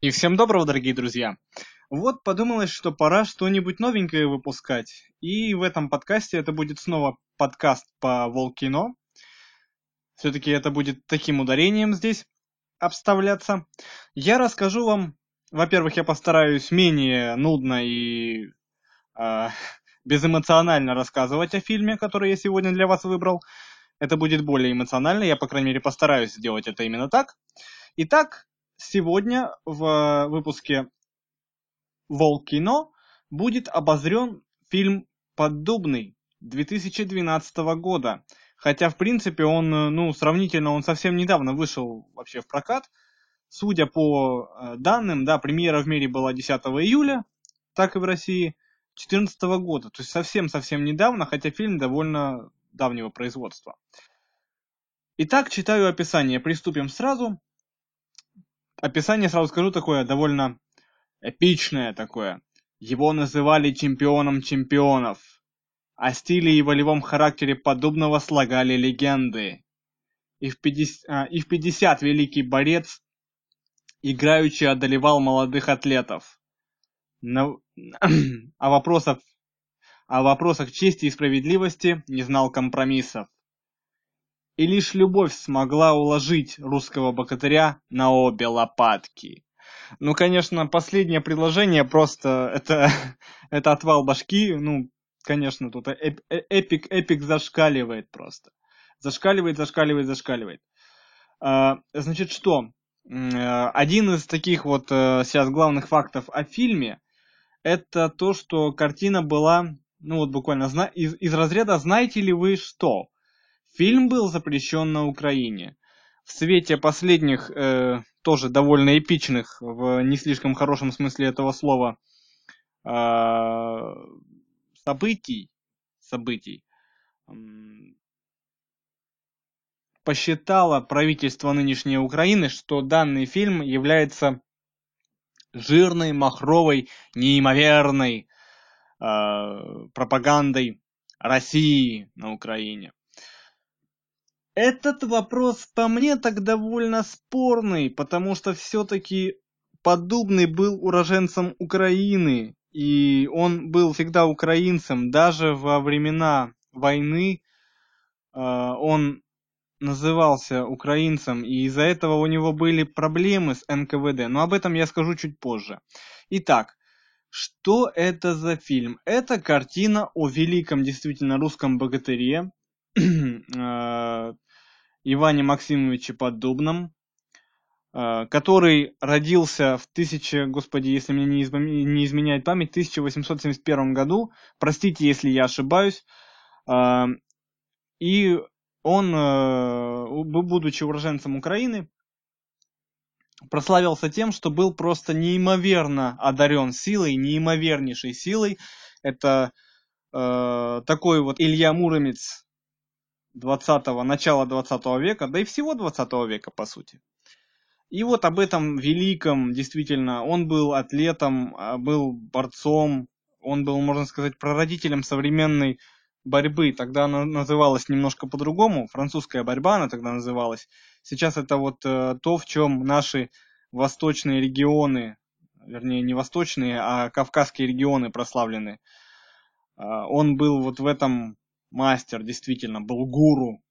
И всем доброго, дорогие друзья! Вот подумалось, что пора что-нибудь новенькое выпускать. И в этом подкасте это будет снова подкаст по Волкино. Все-таки это будет таким ударением здесь обставляться. Я расскажу вам, во-первых, я постараюсь менее нудно и э, безэмоционально рассказывать о фильме, который я сегодня для вас выбрал. Это будет более эмоционально, я, по крайней мере, постараюсь сделать это именно так. Итак, Сегодня в выпуске Волкино будет обозрен фильм «Поддубный» 2012 года. Хотя, в принципе, он, ну, сравнительно, он совсем недавно вышел вообще в прокат. Судя по э, данным, да, премьера в мире была 10 июля, так и в России, 2014 года. То есть совсем-совсем недавно, хотя фильм довольно давнего производства. Итак, читаю описание. Приступим сразу описание сразу скажу такое довольно эпичное такое. Его называли чемпионом чемпионов. О стиле и волевом характере подобного слагали легенды. И в 50, а, и в 50 великий борец играючи одолевал молодых атлетов. Но, о, вопросах, о вопросах чести и справедливости не знал компромиссов и лишь любовь смогла уложить русского богатыря на обе лопатки. Ну, конечно, последнее предложение просто это, это отвал башки. Ну, конечно, тут эп, э, эпик, эпик зашкаливает просто. Зашкаливает, зашкаливает, зашкаливает. А, значит, что? Один из таких вот э, сейчас главных фактов о фильме это то, что картина была, ну вот буквально из, из разряда «Знаете ли вы что?». Фильм был запрещен на Украине. В свете последних, э, тоже довольно эпичных, в не слишком хорошем смысле этого слова, э, событий, событий, э, посчитало правительство нынешней Украины, что данный фильм является жирной, махровой, неимоверной э, пропагандой России на Украине. Этот вопрос по мне так довольно спорный, потому что все-таки Поддубный был уроженцем Украины, и он был всегда украинцем, даже во времена войны э, он назывался украинцем, и из-за этого у него были проблемы с НКВД, но об этом я скажу чуть позже. Итак, что это за фильм? Это картина о великом действительно русском богатыре, э, Иване Максимовиче Поддубном, э, который родился в 1000, господи, если мне не изменяет память, 1871 году, простите, если я ошибаюсь, э, и он, э, будучи уроженцем Украины, прославился тем, что был просто неимоверно одарен силой, неимовернейшей силой. Это э, такой вот Илья Муромец 20 начала 20 века, да и всего 20 века, по сути. И вот об этом великом, действительно, он был атлетом, а, был борцом, он был, можно сказать, прародителем современной борьбы. Тогда она называлась немножко по-другому, французская борьба она тогда называлась. Сейчас это вот э, то, в чем наши восточные регионы, вернее не восточные, а кавказские регионы прославлены. Э, он был вот в этом мастер, действительно, был гуру.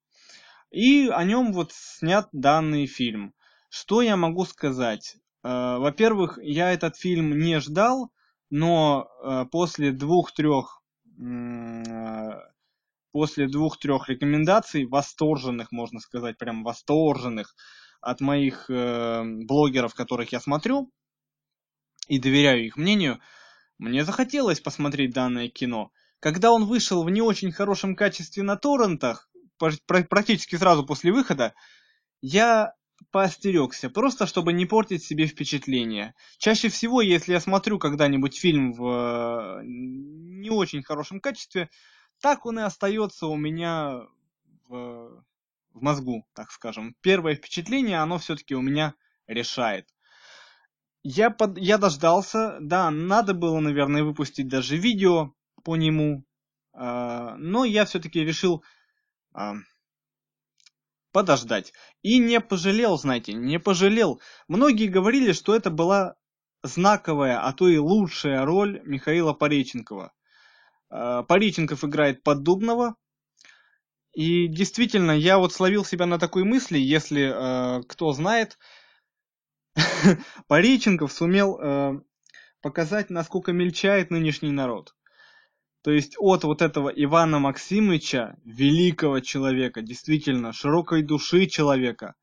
И о нем вот снят данный фильм. Что я могу сказать? Э, во-первых, я этот фильм не ждал, но э, после двух-трех э, после двух-трех рекомендаций, восторженных, можно сказать, прям восторженных от моих блогеров, которых я смотрю и доверяю их мнению, мне захотелось посмотреть данное кино. Когда он вышел в не очень хорошем качестве на торрентах, практически сразу после выхода, я поостерегся, просто чтобы не портить себе впечатление. Чаще всего, если я смотрю когда-нибудь фильм в не очень хорошем качестве, так он и остается у меня в, в мозгу, так скажем. Первое впечатление, оно все-таки у меня решает. Я, под, я дождался, да, надо было, наверное, выпустить даже видео, по нему. А, но я все-таки решил а, подождать. И не пожалел, знаете, не пожалел. Многие говорили, что это была знаковая, а то и лучшая роль Михаила Пореченкова. Э, Пореченков играет Поддубного. И действительно, я вот словил себя на такой мысли, если э, кто знает, Пореченков сумел э, показать, насколько мельчает нынешний народ. То есть от вот этого Ивана Максимовича, великого человека, действительно, широкой души человека,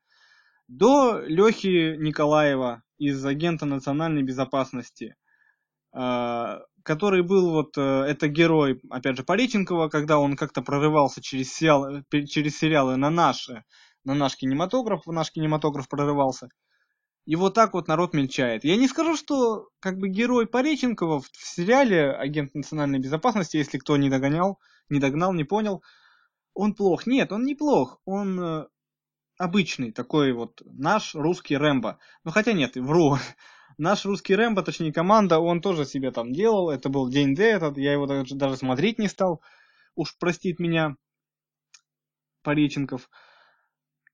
до Лехи Николаева из агента национальной безопасности, а, который был вот, э, это герой, опять же, Пореченкова, когда он как-то прорывался через, сериал, через сериалы на наш, на наш кинематограф, в наш кинематограф прорывался. И вот так вот народ мельчает. Я не скажу, что как бы герой Пореченкова в сериале «Агент национальной безопасности», если кто не догонял, не догнал, не понял, он плох. Нет, он не плох. Он э, обычный такой вот наш русский Рэмбо. Ну хотя нет, вру. Наш русский Рэмбо, точнее команда, он тоже себе там делал. Это был день Д этот, я его даже, даже смотреть не стал. Уж простит меня Пореченков.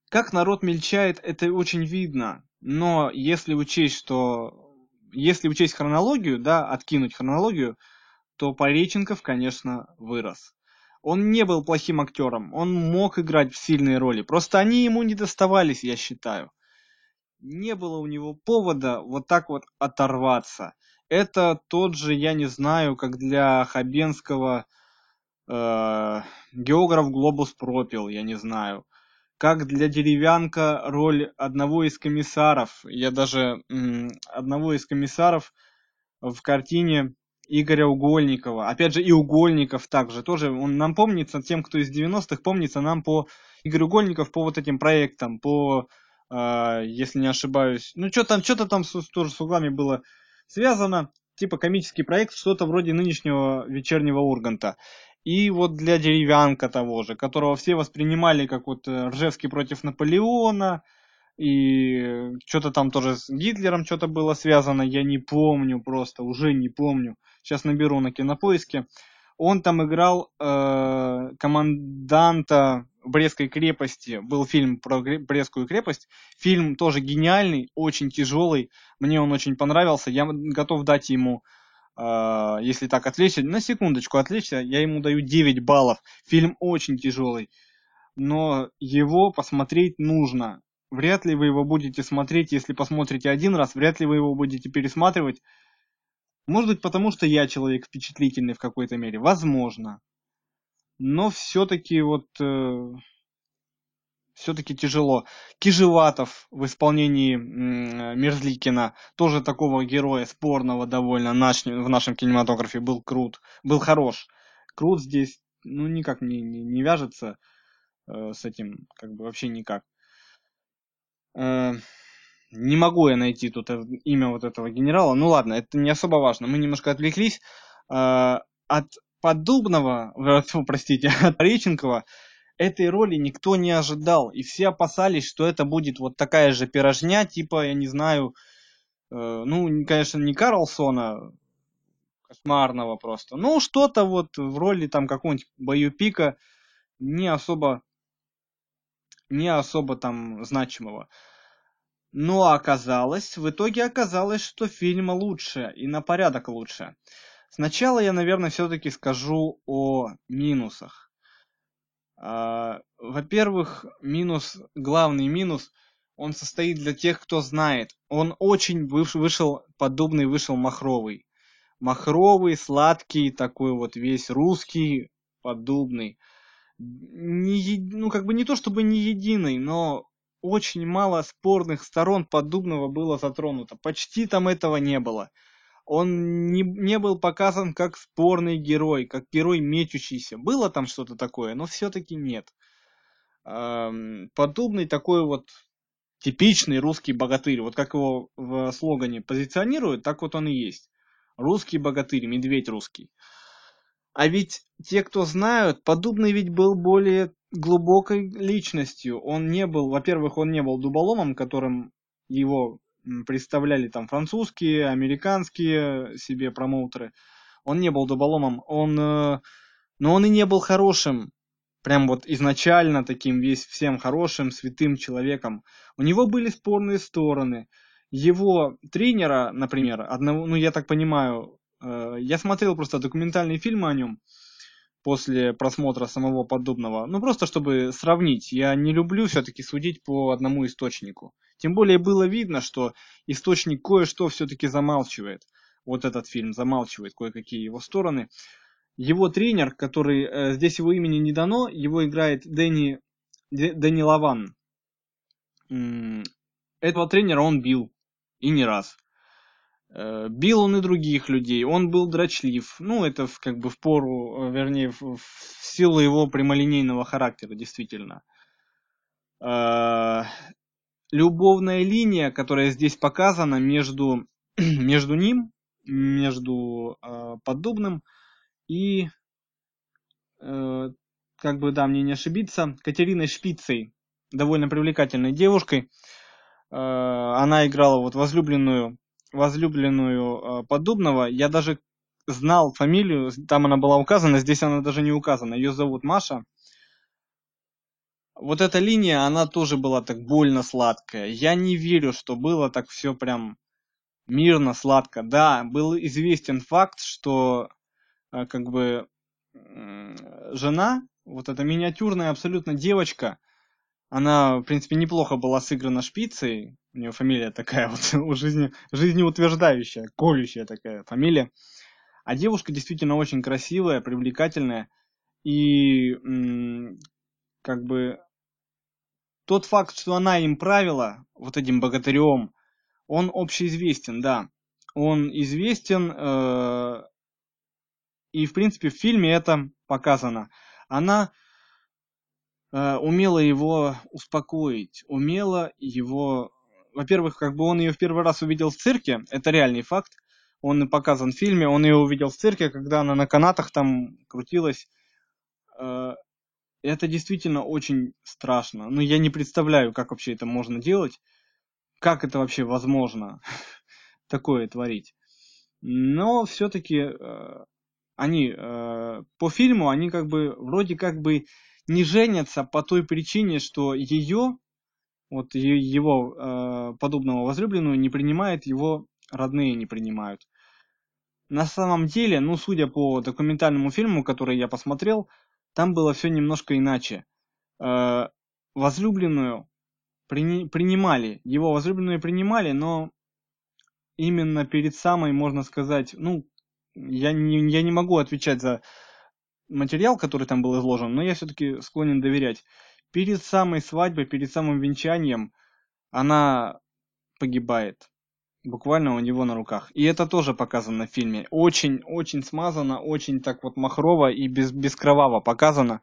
Как народ мельчает, это очень видно. Но если учесть, что... Если учесть хронологию, да, откинуть хронологию, то Пореченков, конечно, вырос. Он не был плохим актером, он мог играть в сильные роли, просто они ему не доставались, я считаю. Не было у него повода вот так вот оторваться. Это тот же, я не знаю, как для Хабенского э, географ Глобус пропил, я не знаю как для деревянка роль одного из комиссаров. Я даже одного из комиссаров в картине Игоря Угольникова. Опять же, и Угольников также. Тоже он нам помнится, тем, кто из 90-х, помнится нам по Игорь Угольников по вот этим проектам, по, э, если не ошибаюсь, ну что там, что-то там с, тоже с углами было связано, типа комический проект, что-то вроде нынешнего вечернего Урганта. И вот для деревянка того же, которого все воспринимали как вот э, Ржевский против Наполеона, и что-то там тоже с Гитлером что-то было связано, я не помню просто, уже не помню. Сейчас наберу на кинопоиске. Он там играл э, команданта Брестской крепости. Был фильм про Брестскую крепость. Фильм тоже гениальный, очень тяжелый. Мне он очень понравился. Я готов дать ему если так отвлечься, на секундочку отвлечься, я ему даю 9 баллов. Фильм очень тяжелый, но его посмотреть нужно. Вряд ли вы его будете смотреть, если посмотрите один раз, вряд ли вы его будете пересматривать. Может быть, потому что я человек впечатлительный в какой-то мере. Возможно. Но все-таки вот э, все-таки тяжело. Кижеватов в исполнении Мерзликина, тоже такого героя спорного довольно наш, в нашем кинематографе, был крут, был хорош. Крут здесь, ну, никак не, не, не вяжется э, с этим, как бы вообще никак. Э, не могу я найти тут имя вот этого генерала. Ну ладно, это не особо важно. Мы немножко отвлеклись. Э, от Поддубного, простите, от Реченкова этой роли никто не ожидал, и все опасались, что это будет вот такая же пирожня, типа, я не знаю, э, ну, конечно, не Карлсона, кошмарного просто, ну, что-то вот в роли там какого-нибудь боюпика не особо, не особо там значимого. Но оказалось, в итоге оказалось, что фильм лучше и на порядок лучше. Сначала я, наверное, все-таки скажу о минусах. А, во-первых, минус, главный минус, он состоит для тех, кто знает. Он очень вышел, подобный вышел махровый. Махровый, сладкий, такой вот весь русский, подобный. Не, ну, как бы не то чтобы не единый, но очень мало спорных сторон подобного было затронуто. Почти там этого не было он не, не был показан как спорный герой, как герой мечущийся. Было там что-то такое, но все-таки нет. Подобный такой вот типичный русский богатырь, вот как его в слогане позиционируют, так вот он и есть. Русский богатырь, медведь русский. А ведь те, кто знают, подобный ведь был более глубокой личностью. Он не был, во-первых, он не был дуболомом, которым его представляли там французские, американские себе промоутеры. Он не был дуболомом, он, э, но он и не был хорошим. прям вот изначально таким весь всем хорошим, святым человеком. У него были спорные стороны. Его тренера, например, одного, ну я так понимаю, э, я смотрел просто документальные фильмы о нем после просмотра самого подобного. Ну просто чтобы сравнить. Я не люблю все-таки судить по одному источнику. Тем более было видно, что источник кое-что все-таки замалчивает. Вот этот фильм замалчивает кое-какие его стороны. Его тренер, который, э, здесь его имени не дано, его играет Дэнни, Дэнни Лаван. Этого тренера он бил. И не раз. Э, бил он и других людей, он был дрочлив. Ну, это в, как бы в пору, э, вернее, в, в силу его прямолинейного характера, действительно. Любовная линия, которая здесь показана между, между ним, между э, подобным и, э, как бы, да, мне не ошибиться, Катериной Шпицей, довольно привлекательной девушкой. Э, она играла вот возлюбленную, возлюбленную э, подобного. Я даже знал фамилию, там она была указана, здесь она даже не указана. Ее зовут Маша вот эта линия, она тоже была так больно сладкая. Я не верю, что было так все прям мирно, сладко. Да, был известен факт, что э, как бы жена, вот эта миниатюрная абсолютно девочка, она, в принципе, неплохо была сыграна шпицей. У нее фамилия такая вот, у жизни, жизнеутверждающая, колющая такая фамилия. А девушка действительно очень красивая, привлекательная. И как бы тот факт, что она им правила, вот этим богатырем, он общеизвестен, да. Он известен, э, и, в принципе, в фильме это показано. Она э, умела его успокоить, умела его... Во-первых, как бы он ее в первый раз увидел в цирке, это реальный факт. Он и показан в фильме, он ее увидел в цирке, когда она на канатах там крутилась. Э, это действительно очень страшно. Ну, я не представляю, как вообще это можно делать. Как это вообще возможно такое творить. Но все-таки э, они э, по фильму, они как бы вроде как бы не женятся по той причине, что ее, вот его э, подобного возлюбленную не принимает, его родные не принимают. На самом деле, ну, судя по документальному фильму, который я посмотрел, там было все немножко иначе. Э, возлюбленную прини принимали, его возлюбленную принимали, но именно перед самой, можно сказать, ну, я не, я не могу отвечать за материал, который там был изложен, но я все-таки склонен доверять. Перед самой свадьбой, перед самым венчанием она погибает буквально у него на руках. И это тоже показано в фильме. Очень-очень смазано, очень так вот махрово и без, бескроваво показано.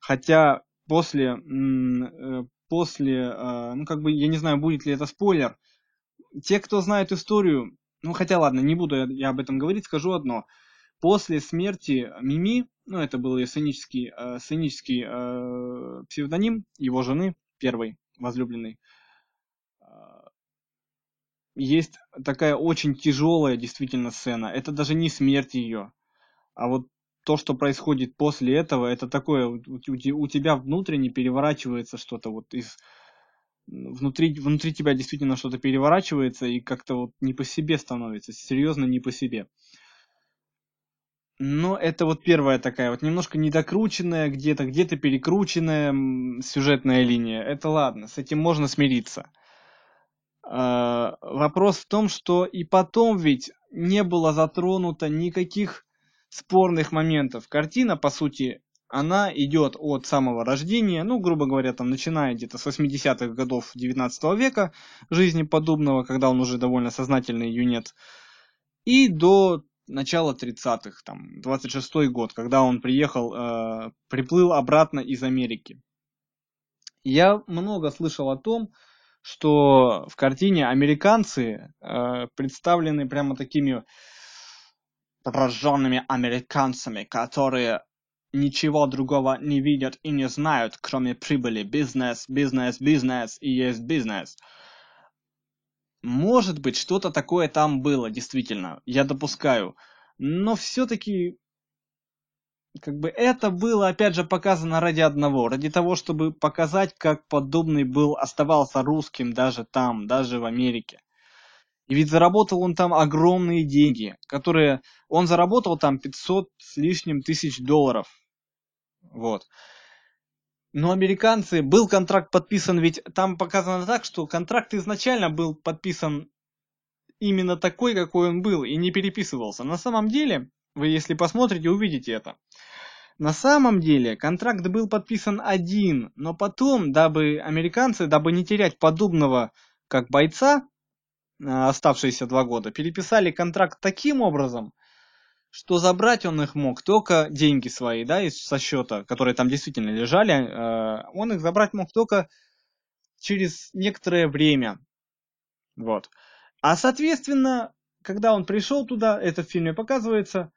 Хотя после, э, после, э, ну как бы, я не знаю, будет ли это спойлер. Те, кто знает историю, ну хотя ладно, не буду я об этом говорить, скажу одно. После смерти Мими, ну это был ее сценический, э, сценический псевдоним его жены, первой возлюбленной, есть такая очень тяжелая действительно сцена. Это даже не смерть ее, а вот то, что происходит после этого, это такое, у, у тебя внутренне переворачивается что-то вот из внутри, внутри тебя действительно что-то переворачивается и как-то вот не по себе становится, серьезно не по себе. Но это вот первая такая вот немножко недокрученная, где-то где-то перекрученная сюжетная линия. Это ладно, с этим можно смириться. А, вопрос в том, что и потом ведь не было затронуто никаких спорных моментов. Картина, по сути, она идет от самого рождения, ну, грубо говоря, там, начиная где-то с 80-х годов 19 века жизни подобного, когда он уже довольно сознательный юнет, и до начала 30-х, там, 26-й год, когда он приехал, э, приплыл обратно из Америки. Я много слышал о том, что в картине американцы э, представлены прямо такими прожженными американцами, которые ничего другого не видят и не знают, кроме прибыли. Бизнес, бизнес, бизнес и есть бизнес. Может быть, что-то такое там было, действительно, я допускаю. Но все-таки как бы это было, опять же, показано ради одного, ради того, чтобы показать, как подобный был, оставался русским даже там, даже в Америке. И ведь заработал он там огромные деньги, которые... Он заработал там 500 с лишним тысяч долларов. Вот. Но американцы... Был контракт подписан, ведь там показано так, что контракт изначально был подписан именно такой, какой он был, и не переписывался. На самом деле, вы если посмотрите, увидите это. На самом деле контракт был подписан один, но потом, дабы американцы, дабы не терять подобного как бойца, а, оставшиеся два года, переписали контракт таким образом, что забрать он их мог только деньги свои, да, из со счета, которые там действительно лежали, а, он их забрать мог только через некоторое время. Вот. А соответственно, когда он пришел туда, это в фильме показывается,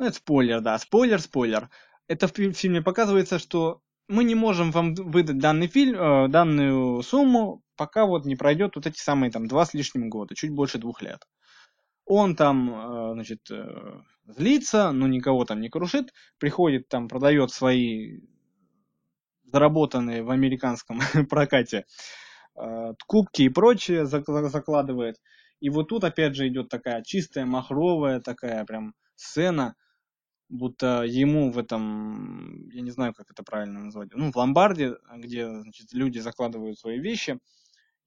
ну это спойлер, да, спойлер, спойлер это в фильме показывается, что мы не можем вам выдать данный фильм, э, данную сумму, пока вот не пройдет вот эти самые там два с лишним года, чуть больше двух лет. Он там, э, значит, э, злится, но никого там не крушит, приходит там, продает свои заработанные в американском прокате кубки и прочее, закладывает. И вот тут опять же идет такая чистая, махровая такая прям сцена – будто ему в этом, я не знаю, как это правильно назвать, ну, в ломбарде, где, значит, люди закладывают свои вещи,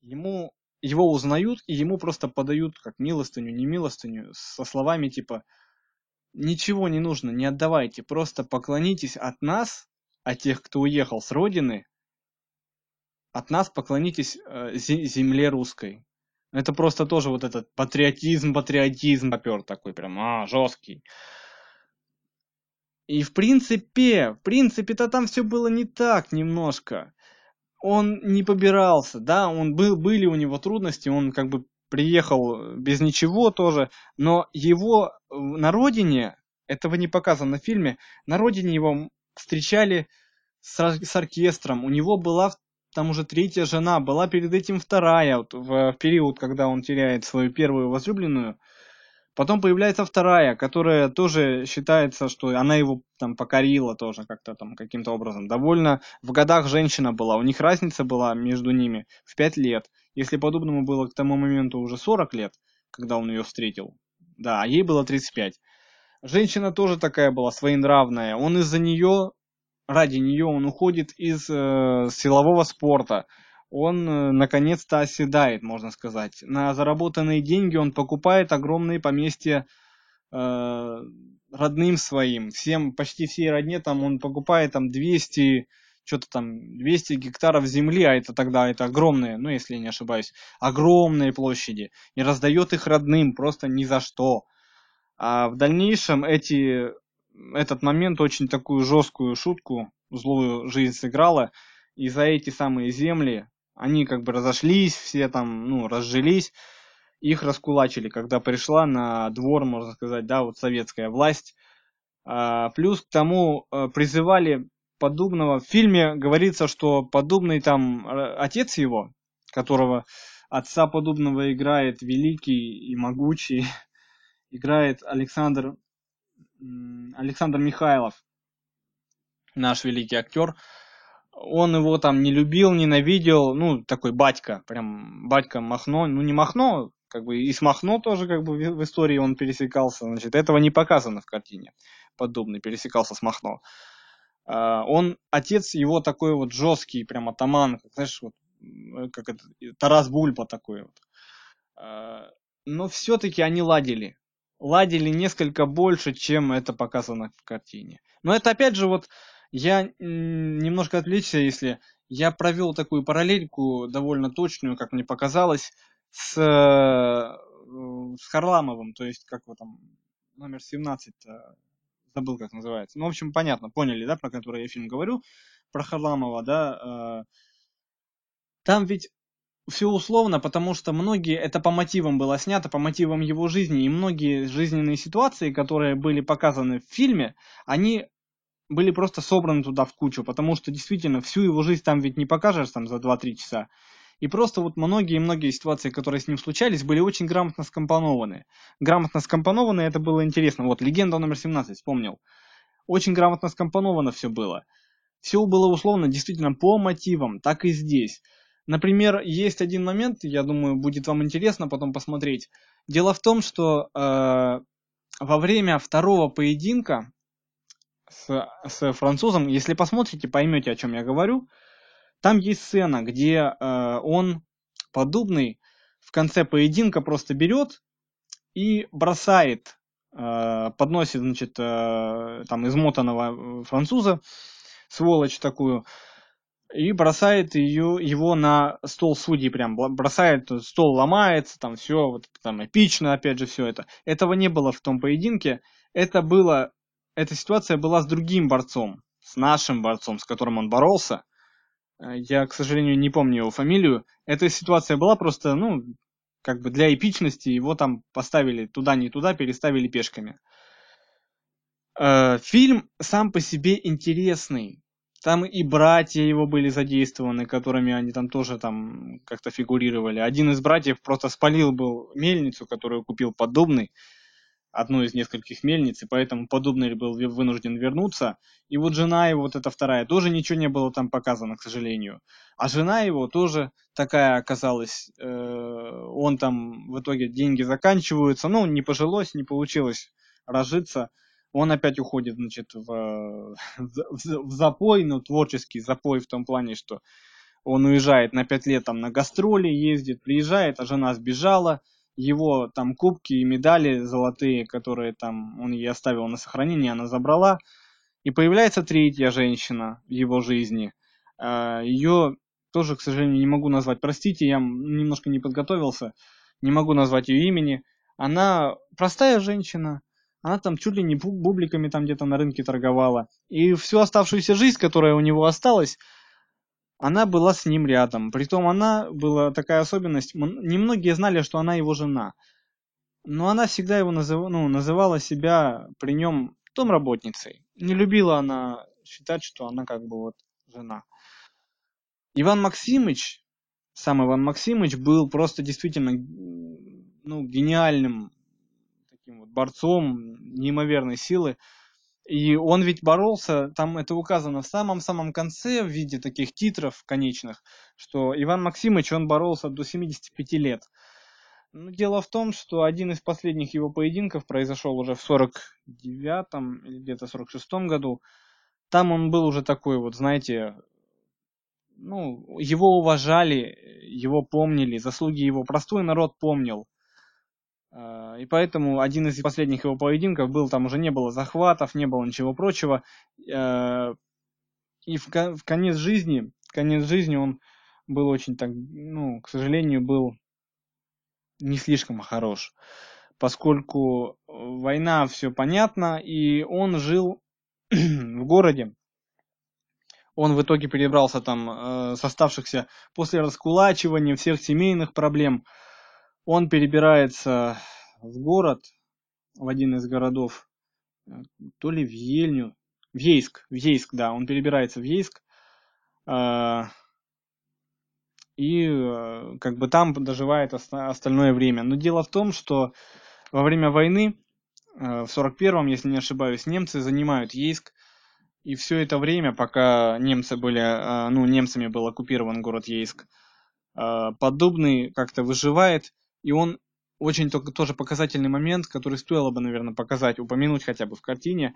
ему, его узнают, и ему просто подают как милостыню, не милостыню, со словами типа «Ничего не нужно, не отдавайте, просто поклонитесь от нас, от тех, кто уехал с родины, от нас поклонитесь э, земле русской». Это просто тоже вот этот патриотизм, патриотизм попер такой прям, а, жесткий. И в принципе, в принципе-то там все было не так немножко. Он не побирался, да, он был, были у него трудности, он как бы приехал без ничего тоже, но его на родине, этого не показано в фильме, на родине его встречали с, с оркестром, у него была там уже третья жена, была перед этим вторая, вот, в, в период, когда он теряет свою первую возлюбленную, Потом появляется вторая, которая тоже считается, что она его там покорила тоже как-то там каким-то образом. Довольно в годах женщина была, у них разница была между ними в 5 лет. Если подобному было к тому моменту уже 40 лет, когда он ее встретил, да, а ей было 35. Женщина тоже такая была, своенравная. Он из-за нее, ради нее он уходит из э, силового спорта он э, наконец-то оседает, можно сказать. На заработанные деньги он покупает огромные поместья э, родным своим, всем, почти всей родне там он покупает там 200, что-то там 200 гектаров земли, а это тогда это огромные, ну если я не ошибаюсь, огромные площади, и раздает их родным просто ни за что. А в дальнейшем эти, этот момент очень такую жесткую шутку, злую жизнь сыграла, и за эти самые земли они как бы разошлись, все там, ну, разжились, их раскулачили, когда пришла на двор, можно сказать, да, вот советская власть. А, плюс к тому а, призывали подобного. В фильме говорится, что подобный там а, отец его, которого отца подобного играет великий и могучий, играет Александр, Александр Михайлов, наш великий актер он его там не любил, ненавидел, ну, такой батька, прям батька Махно, ну, не Махно, как бы и с Махно тоже как бы в истории он пересекался, значит, этого не показано в картине, подобный, пересекался с Махно. Uh, он, отец его такой вот жесткий, прям атаман, как, знаешь, вот, как это, Тарас Бульба такой вот. Uh, но все-таки они ладили. Ладили несколько больше, чем это показано в картине. Но это опять же вот я немножко отвлечься, если я провел такую параллельку довольно точную, как мне показалось, с, э, с Харламовым, то есть как его там, номер 17, забыл как называется. Ну, в общем, понятно, поняли, да, про который я фильм говорю, про Харламова, да. Э. Там ведь все условно, потому что многие, это по мотивам было снято, по мотивам его жизни, и многие жизненные ситуации, которые были показаны в фильме, они были просто собраны туда в кучу, потому что действительно всю его жизнь там ведь не покажешь там за 2-3 часа. И просто вот многие-многие ситуации, которые с ним случались, были очень грамотно скомпонованы. Грамотно скомпонованы, это было интересно. Вот, легенда номер 17, вспомнил. очень грамотно скомпоновано все было. Все было условно действительно по мотивам, так и здесь. Например, есть один момент, я думаю, будет вам интересно потом посмотреть. Дело в том, что э, во время второго поединка с, с французом, если посмотрите, поймете, о чем я говорю, там есть сцена, где э, он подобный в конце поединка просто берет и бросает, э, подносит, значит, э, там измотанного э, француза, сволочь такую, и бросает ее, его на стол судей прям, бросает, стол ломается, там все, вот там эпично, опять же, все это. Этого не было в том поединке, это было, эта ситуация была с другим борцом, с нашим борцом, с которым он боролся. Э, я, к сожалению, не помню его фамилию. Эта ситуация была просто, ну, как бы для эпичности, его там поставили туда, не туда, переставили пешками. Э, фильм сам по себе интересный, там и братья его были задействованы, которыми они там тоже там как-то фигурировали. Один из братьев просто спалил был мельницу, которую купил подобный, одну из нескольких мельниц, и поэтому подобный был вынужден вернуться. И вот жена его, вот эта вторая, тоже ничего не было там показано, к сожалению. А жена его тоже такая оказалась, э, он там в итоге деньги заканчиваются, ну, не пожилось, не получилось разжиться он опять уходит, значит, в, в, в запой, ну, творческий запой в том плане, что он уезжает на пять лет там на гастроли, ездит, приезжает, а жена сбежала, его там кубки и медали золотые, которые там он ей оставил на сохранение, она забрала. И появляется третья женщина в его жизни. А, Ее тоже, к сожалению, не могу назвать. Простите, я немножко не подготовился. Не могу назвать ее имени. Она простая женщина, она там чуть ли не бубликами там где-то на рынке торговала. И всю оставшуюся жизнь, которая у него осталась, она была с ним рядом. Притом она была такая особенность, немногие знали, что она его жена. Но она всегда его назыв, ну, называла себя при нем домработницей. Не любила она считать, что она как бы вот жена. Иван Максимыч, сам Иван Максимыч был просто действительно ну, гениальным таким вот борцом неимоверной силы. И он ведь боролся, там это указано в самом-самом конце в виде таких титров конечных, что Иван Максимович, он боролся до 75 лет. Но дело в том, что один из последних его поединков произошел уже в 49-м или где-то 46-м году. Там он был уже такой вот, знаете, ну, его уважали, его помнили, заслуги его простой народ помнил. А, и поэтому один из последних его поединков был, там уже не было захватов, не было ничего прочего. А, и в, в конец жизни, конец жизни он был очень так, ну, к сожалению, был не слишком хорош, поскольку война, все понятно, и он жил в городе. Он в итоге перебрался там э, с оставшихся после раскулачивания всех семейных проблем – он перебирается в город, в один из городов, э, то ли в Ельню, в Ейск, в Ейск, да, он перебирается в Ейск, э, и э, как бы там доживает остальное время. Но дело в том, что во время войны, в 41-м, если не ошибаюсь, немцы занимают Ейск, и все это время, пока немцы были, ну, немцами был оккупирован город Ейск, подобный как-то выживает, и он очень только тоже показательный момент, который стоило бы, наверное, показать, упомянуть хотя бы в картине.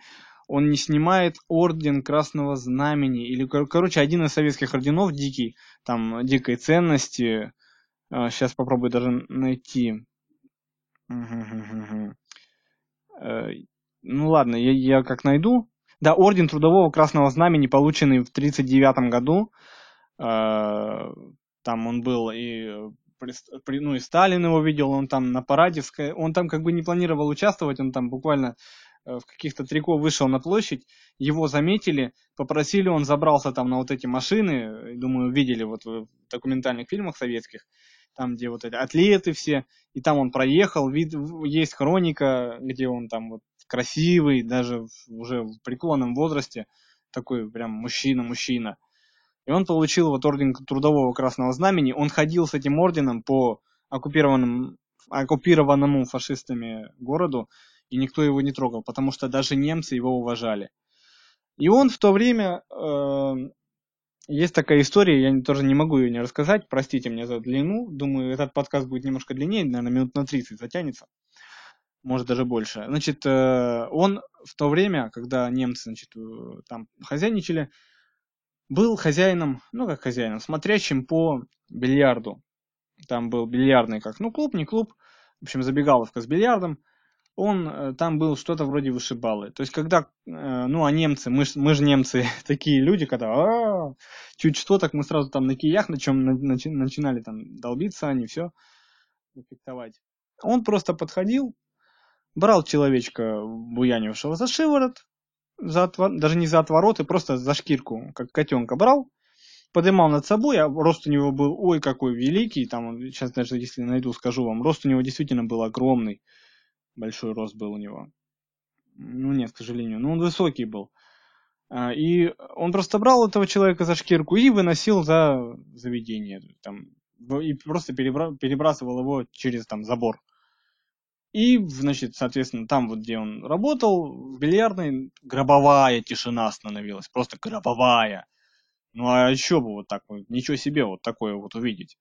Он не снимает орден Красного Знамени, или, короче, один из советских орденов дикий, там, дикой ценности. Сейчас а, попробую даже найти. Э, ну ладно, я, я как найду. Да, орден Трудового Красного Знамени, полученный в 1939 году. А, там он был и ну и Сталин его видел, он там на параде, он там как бы не планировал участвовать, он там буквально э, в каких-то трико вышел на площадь, его заметили, попросили, он забрался там на вот эти машины, думаю, видели вот в документальных фильмах советских, там, где вот эти атлеты все, и там он проехал, вид, есть хроника, где он там вот красивый, даже уже в преклонном возрасте, такой прям мужчина-мужчина. И он получил вот орден Трудового Красного Знамени. Он ходил с этим орденом по оккупированным, оккупированному фашистами городу, и никто его не трогал, потому что даже немцы его уважали. И он в то время... Э, есть такая история, я тоже не могу ее не рассказать, простите мне за длину. Думаю, этот подкаст будет немножко длиннее, наверное, минут на 30 затянется. Может, даже больше. Значит, э, он в то время, когда немцы, значит, э, там хозяйничали, был хозяином, ну как хозяином, смотрящим по бильярду. Там был бильярдный как, ну клуб, не клуб, в общем, забегаловка с бильярдом он э, там был что-то вроде вышибалы. То есть, когда, э, ну, а немцы, мы, мы же немцы такие люди, когда а, чуть что, так мы сразу там на киях, на чем начи, начинали там долбиться они, все, фехтовать. Он просто подходил, брал человечка, буянившего за шиворот, за отвор... даже не за отвороты, просто за шкирку, как котенка брал, поднимал над собой, а рост у него был, ой, какой великий, там, сейчас даже если найду, скажу вам, рост у него действительно был огромный большой рост был у него. Ну нет, к сожалению, но он высокий был. А, и он просто брал этого человека за шкирку и выносил за заведение. Там, и просто перебра- перебрасывал его через там, забор. И, значит, соответственно, там вот, где он работал, в бильярдной, гробовая тишина становилась. Просто гробовая. Ну а еще бы вот так вот, ничего себе вот такое вот увидеть.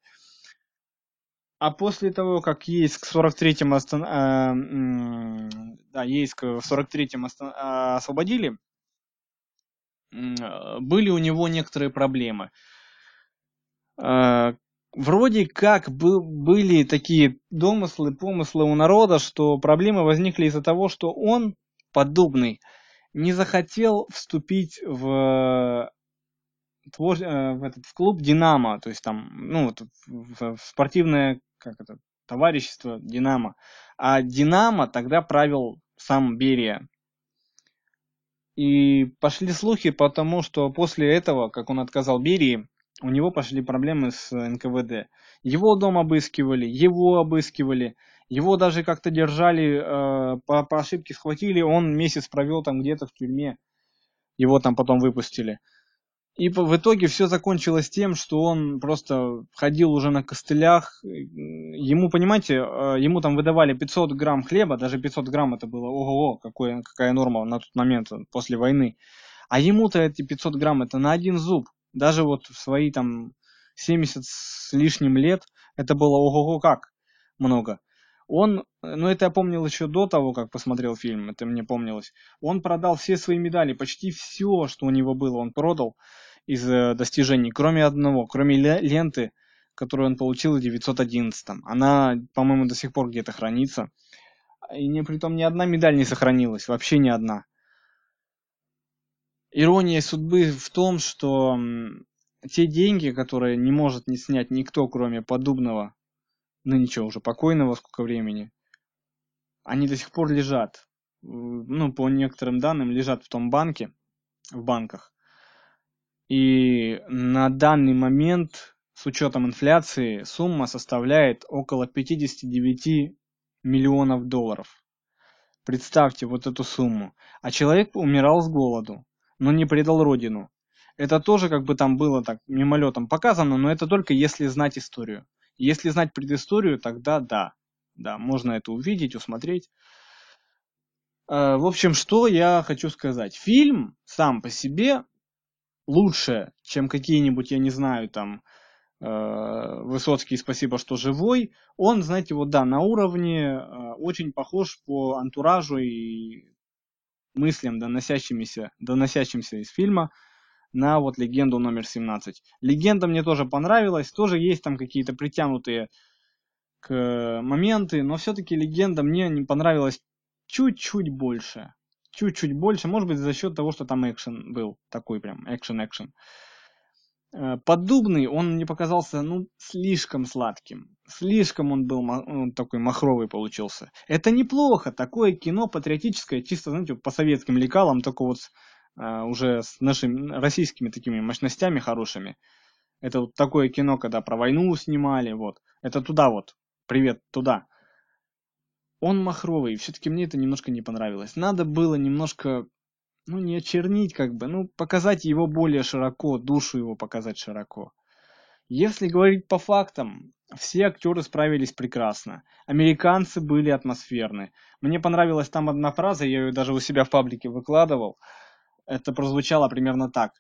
А после того, как Ейск в 43-м остан... э, да, Ейск в 43-м остан... э, освободили, э, были у него некоторые проблемы. Вроде как бы, были такие домыслы, помыслы у народа, что проблемы возникли из-за того, что он, подобный, не захотел вступить в твор, э, в этот в клуб Динамо, то есть там, ну вот в, спортивное как это, товарищество Динамо. А Динамо тогда правил сам Берия. И пошли слухи потому, что после этого, как он отказал Берии, у него пошли проблемы с НКВД. Его дом обыскивали, его обыскивали, его даже как-то держали, э, по, по ошибке схватили, он месяц провел там где-то в тюрьме, его там потом выпустили. И в итоге все закончилось тем, что он просто ходил уже на костылях. Ему, понимаете, э, ему там выдавали 500 грамм хлеба, даже 500 грамм это было, ого-го, какое, какая норма на тот момент э, после войны. А ему-то эти 500 грамм это на один зуб. Даже вот в свои там 70 с лишним лет это было ого-го как много. Он, ну это я помнил еще до того, как посмотрел фильм, это мне помнилось. Он продал все свои медали, почти все, что у него было, он продал из э, достижений, кроме одного, кроме ленты, которую он получил в 911. Она, по-моему, до сих пор где-то хранится. И не, притом ни одна медаль не сохранилась, вообще ни одна. Ирония судьбы в том, что те деньги, которые не может не снять никто, кроме подобного, ну ничего, уже покойного сколько времени, они до сих пор лежат. Ну, по некоторым данным, лежат в том банке, в банках. И на данный момент, с учетом инфляции, сумма составляет около 59 миллионов долларов. Представьте вот эту сумму. А человек умирал с голоду, но не предал родину. Это тоже как бы там было так мимолетом показано, но это только если знать историю. Если знать предысторию, тогда да. Да, можно это увидеть, усмотреть. Э, в общем, что я хочу сказать. Фильм сам по себе лучше, чем какие-нибудь, я не знаю, там, э, Высоцкий «Спасибо, что живой». Он, знаете, вот да, на уровне э, очень похож по антуражу и мыслям, доносящимися, доносящимся из фильма, на вот легенду номер 17. Легенда мне тоже понравилась, тоже есть там какие-то притянутые к моменты, но все-таки легенда мне не понравилась чуть-чуть больше чуть-чуть больше, может быть, за счет того, что там экшен был, такой прям экшен-экшен. Э, Поддубный, он мне показался, ну, слишком сладким. Слишком он был он такой махровый получился. Это неплохо, такое кино патриотическое, чисто, знаете, по советским лекалам, только вот uh, уже с нашими российскими такими мощностями хорошими. Это вот такое кино, когда про войну снимали, вот. Это туда вот, привет, туда он махровый, все-таки мне это немножко не понравилось. Надо было немножко, ну, не очернить, как бы, ну, показать его более широко, душу его показать широко. Если говорить по фактам, все актеры справились прекрасно. Американцы были атмосферны. Мне понравилась там одна фраза, я ее даже у себя в паблике выкладывал. это прозвучало примерно так.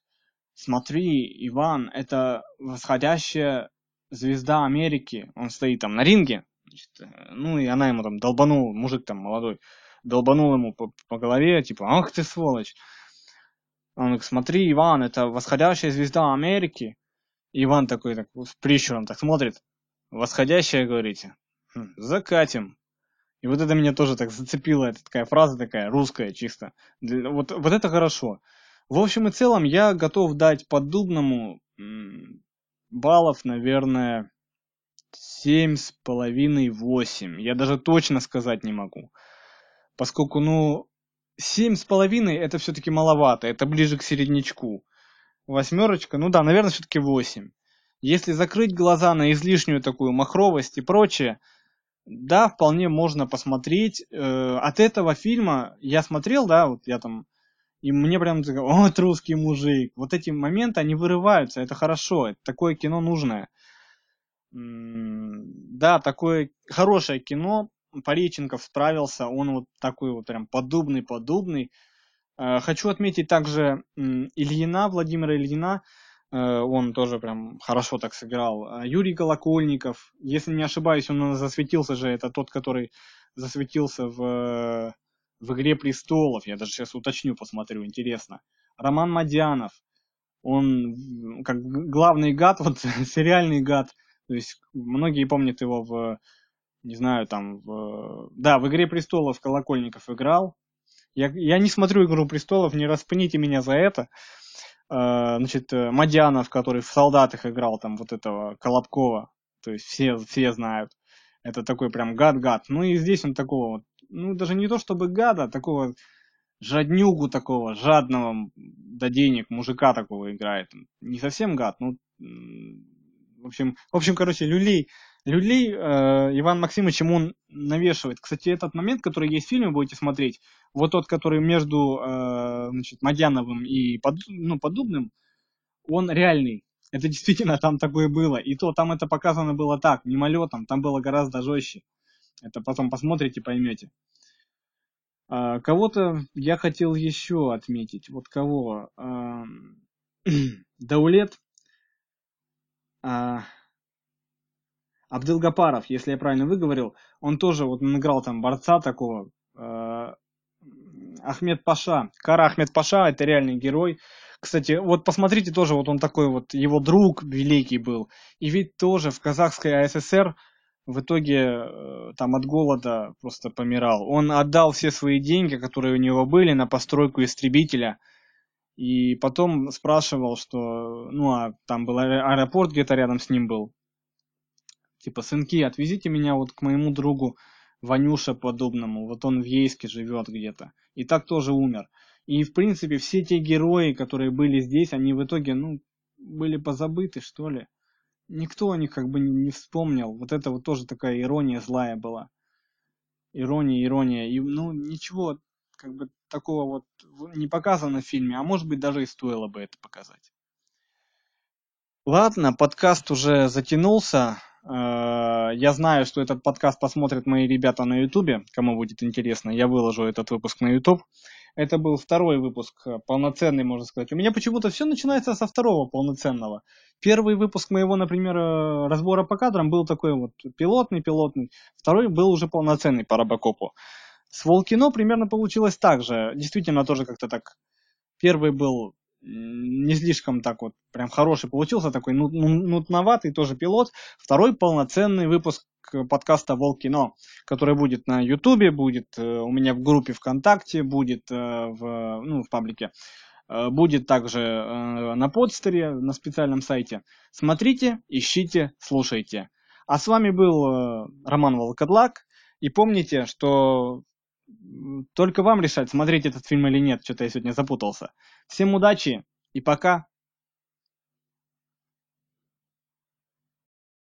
Смотри, Иван, это восходящая звезда Америки. Он стоит там на ринге. Значит, э, ну и она ему там долбанул, мужик там молодой, долбанул ему по, по голове, типа, ах ты сволочь. Он говорит, смотри, Иван, это восходящая звезда Америки. И Иван такой, так, с прищуром так смотрит. Восходящая, говорите? Хм, закатим. И вот это меня тоже так зацепило, это такая фраза такая, русская чисто. Вот, вот это хорошо. В общем и целом, я готов дать поддубному баллов, наверное, семь с половиной, восемь. Я даже точно сказать не могу. Поскольку, ну, семь с половиной это все-таки маловато, это ближе к середнячку. Восьмерочка, ну да, наверное, все-таки восемь. Если закрыть глаза на излишнюю такую махровость и прочее, да, вполне можно посмотреть. Э, от этого фильма я смотрел, да, вот я там, и мне прям вот русский мужик. Вот эти моменты, они вырываются, это хорошо, это такое кино нужное. Да, такое хорошее кино, Пореченков справился, он вот такой вот прям подобный-подобный. Э, хочу отметить также Ильина, Владимира Ильина, э, он тоже прям хорошо так сыграл. А Юрий Колокольников, если не ошибаюсь, он засветился же, это тот, который засветился в, в «Игре престолов», я даже сейчас уточню, посмотрю, интересно. Роман Мадянов, он как главный гад, вот сериальный гад, то есть многие помнят его в не знаю, там, в... да, в «Игре престолов» Колокольников играл. Я, я не смотрю «Игру престолов», не распыните меня за это. А, значит, э, Мадянов, который в «Солдатах» играл, там, вот этого Колобкова, то есть все, все знают. Это такой прям гад-гад. Ну и здесь он такого, ну даже не то чтобы гада, а такого жаднюгу такого, жадного до денег мужика такого играет. Не совсем гад, ну, в общем, в общем, короче, люлей Люлей э, Иван Максимович ему навешивает. Кстати, этот момент, который есть в фильме, будете смотреть, вот тот, который между э, значит, Мадьяновым и под, ну, Подубным, он реальный. Это действительно там такое было. И то там это показано было так, мимолетом, там было гораздо жестче. Это потом посмотрите, поймете. А, кого-то я хотел еще отметить. Вот кого? А, Даулет. А, Абдылгапаров, если я правильно выговорил, он тоже вот он играл там борца такого. Э, Ахмед Паша. Кара Ахмед Паша, это реальный герой. Кстати, вот посмотрите тоже, вот он такой вот, его друг великий был. И ведь тоже в казахской АССР в итоге э, там от голода просто помирал. Он отдал все свои деньги, которые у него были, на постройку истребителя. И потом спрашивал, что, ну, а там был аэропорт где-то рядом с ним был типа, сынки, отвезите меня вот к моему другу Ванюше подобному, вот он в Ейске живет где-то. И так тоже умер. И, в принципе, все те герои, которые были здесь, они в итоге, ну, были позабыты, что ли. Никто о них как бы не вспомнил. Вот это вот тоже такая ирония злая была. Ирония, ирония. И, ну, ничего как бы такого вот не показано в фильме, а может быть даже и стоило бы это показать. Ладно, подкаст уже затянулся. Э, я знаю, что этот подкаст посмотрят мои ребята на Ютубе, кому будет интересно. Я выложу этот выпуск на Ютуб. Это был второй выпуск, э, полноценный, можно сказать. У меня почему-то все начинается со второго полноценного. Первый выпуск моего, например, э, разбора по кадрам был такой вот пилотный, пилотный. Второй был уже полноценный по Робокопу. С Волкино примерно получилось так же. Действительно, тоже как-то так. Первый был не слишком так вот прям хороший получился, такой ну, ну, нутноватый тоже пилот. Второй полноценный выпуск подкаста Волкино, который будет на Ютубе, будет э, у меня в группе ВКонтакте, будет э, в, ну, в паблике, э, будет также на подстере, на специальном сайте. Смотрите, ищите, слушайте. А с вами был Роман Волкодлак. И помните, что только вам решать, смотреть этот фильм или нет. Что-то я сегодня запутался. Всем удачи и пока.